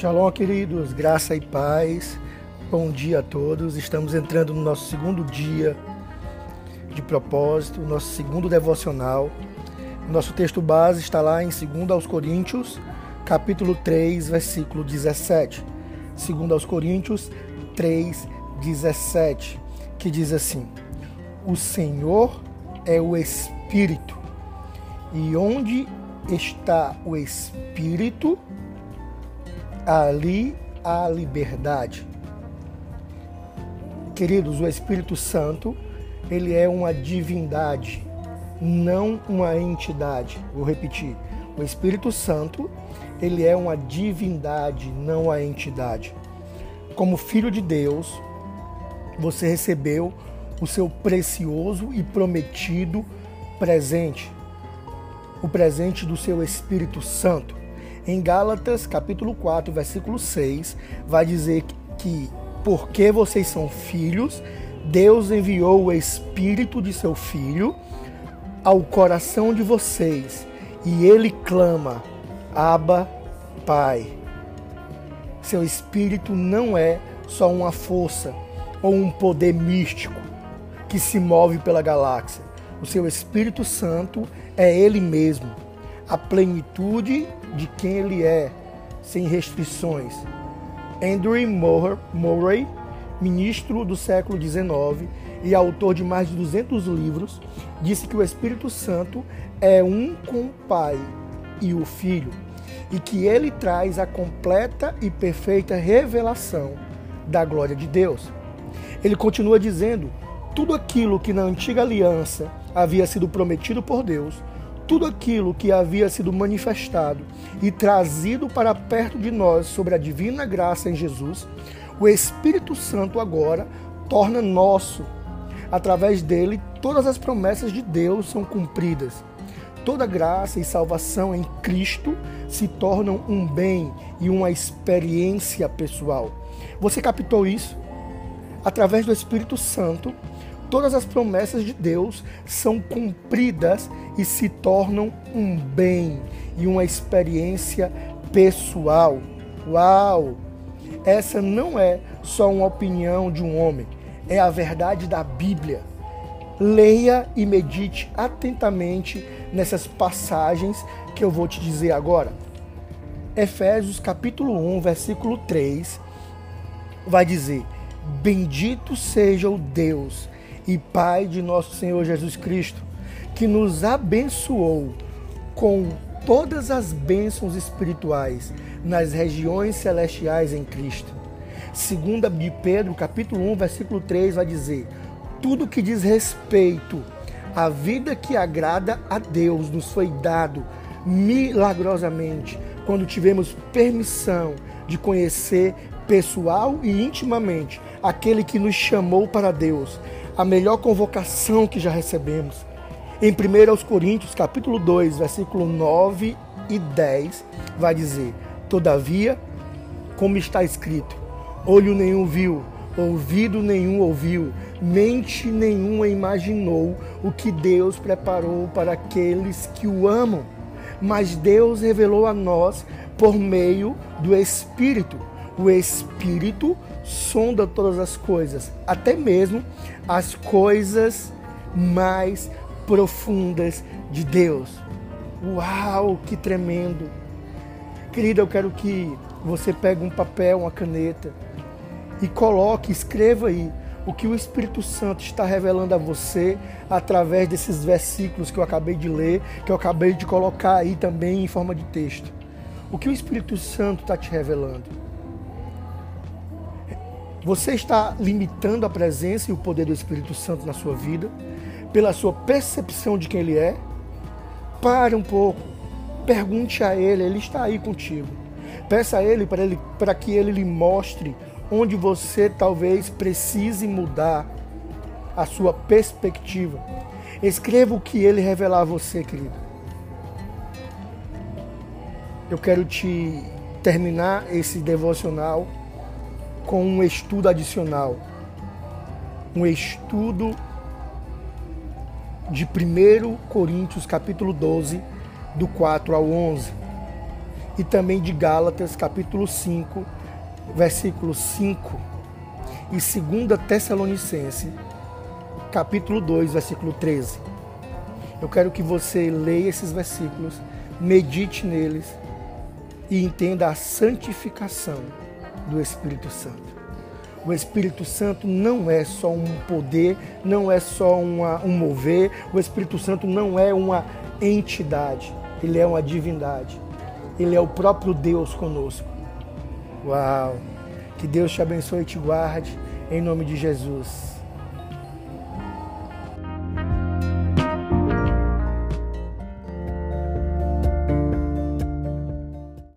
Shalom, queridos, graça e paz. Bom dia a todos. Estamos entrando no nosso segundo dia de propósito, nosso segundo devocional. Nosso texto base está lá em 2 aos Coríntios, capítulo 3, versículo 17. 2 aos Coríntios 3, 17, que diz assim: O Senhor é o Espírito, e onde está o Espírito, ali há liberdade. Queridos, o Espírito Santo, ele é uma divindade, não uma entidade. Vou repetir. O Espírito Santo, ele é uma divindade, não a entidade. Como filho de Deus, você recebeu o seu precioso e prometido presente, o presente do seu Espírito Santo. Em Gálatas, capítulo 4, versículo 6, vai dizer que porque vocês são filhos, Deus enviou o espírito de seu filho ao coração de vocês, e ele clama: Abba, Pai. Seu espírito não é só uma força ou um poder místico que se move pela galáxia. O seu Espírito Santo é ele mesmo, a plenitude de quem ele é, sem restrições. Andrew Murray, ministro do século XIX e autor de mais de 200 livros, disse que o Espírito Santo é um com o Pai e o Filho, e que ele traz a completa e perfeita revelação da glória de Deus. Ele continua dizendo: tudo aquilo que na antiga aliança havia sido prometido por Deus tudo aquilo que havia sido manifestado e trazido para perto de nós sobre a divina graça em Jesus, o Espírito Santo agora torna nosso. Através dele, todas as promessas de Deus são cumpridas. Toda graça e salvação em Cristo se tornam um bem e uma experiência pessoal. Você captou isso? Através do Espírito Santo, todas as promessas de Deus são cumpridas e se tornam um bem e uma experiência pessoal. Uau! Essa não é só uma opinião de um homem, é a verdade da Bíblia. Leia e medite atentamente nessas passagens que eu vou te dizer agora. Efésios capítulo 1, versículo 3 vai dizer: Bendito seja o Deus e Pai de nosso Senhor Jesus Cristo, que nos abençoou com todas as bênçãos espirituais nas regiões celestiais em Cristo. Segunda de Pedro, capítulo 1, versículo 3 vai dizer: tudo que diz respeito à vida que agrada a Deus nos foi dado milagrosamente quando tivemos permissão de conhecer pessoal e intimamente aquele que nos chamou para Deus a melhor convocação que já recebemos. Em 1 Coríntios, capítulo 2, versículo 9 e 10, vai dizer: Todavia, como está escrito, olho nenhum viu, ouvido nenhum ouviu, mente nenhuma imaginou o que Deus preparou para aqueles que o amam. Mas Deus revelou a nós por meio do Espírito. O Espírito sonda todas as coisas, até mesmo as coisas mais profundas de Deus. Uau, que tremendo! Querida, eu quero que você pegue um papel, uma caneta e coloque, escreva aí o que o Espírito Santo está revelando a você através desses versículos que eu acabei de ler, que eu acabei de colocar aí também em forma de texto. O que o Espírito Santo está te revelando? Você está limitando a presença e o poder do Espírito Santo na sua vida pela sua percepção de quem ele é? Pare um pouco, pergunte a ele, ele está aí contigo. Peça a ele para, ele que ele lhe mostre onde você talvez precise mudar a sua perspectiva. Escreva o que ele revelar a você, querido. Eu quero te terminar esse devocional com um estudo adicional, um estudo de 1 Coríntios capítulo 12, do 4 ao 11. e também de Gálatas, capítulo 5, versículo 5 e 2 Tessalonicense, capítulo 2, versículo 13. Eu quero que você leia esses versículos, medite neles e entenda a santificação do Espírito Santo. O Espírito Santo não é só um poder, não é só uma, um mover, o Espírito Santo não é uma entidade, ele é uma divindade. Ele é o próprio Deus conosco. Uau! Que Deus te abençoe e te guarde, em nome de Jesus.